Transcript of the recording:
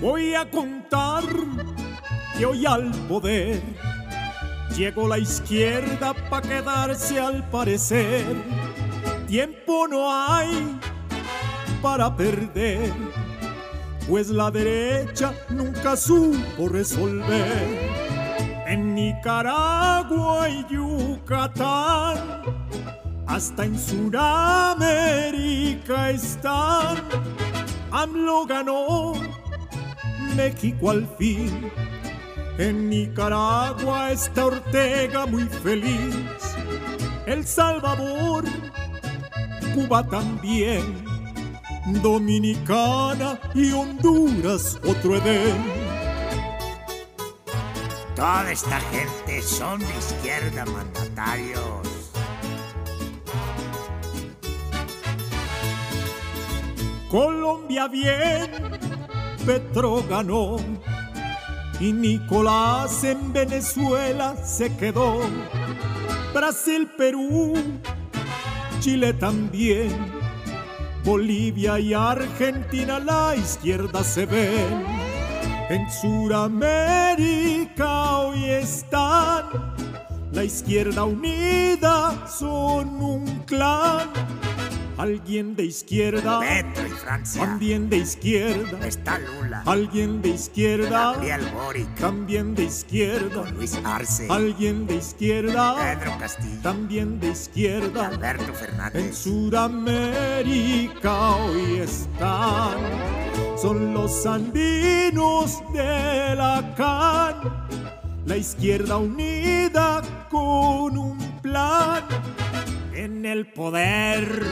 Voy a contar que hoy al poder llegó la izquierda para quedarse al parecer. Tiempo no hay para perder, pues la derecha nunca supo resolver. En Nicaragua y Yucatán, hasta en Sudamérica están. AMLO ganó México al fin. En Nicaragua está Ortega muy feliz. El Salvador, Cuba también. Dominicana y Honduras otro Edén. Toda esta gente son de izquierda, mandatarios. Colombia bien, Petro ganó y Nicolás en Venezuela se quedó. Brasil, Perú, Chile también, Bolivia y Argentina la izquierda se ven. En Suramérica hoy están la izquierda unida, son un clan Alguien de izquierda. Petro y Francia. También de izquierda. Está Lula. Alguien de izquierda. Gabriel Boric. También de izquierda. Luis Arce. Alguien de izquierda. Pedro Castillo. También de izquierda. Alberto Fernández. En Sudamérica hoy están. Son los andinos de la CAN. La izquierda unida con un plan en el poder.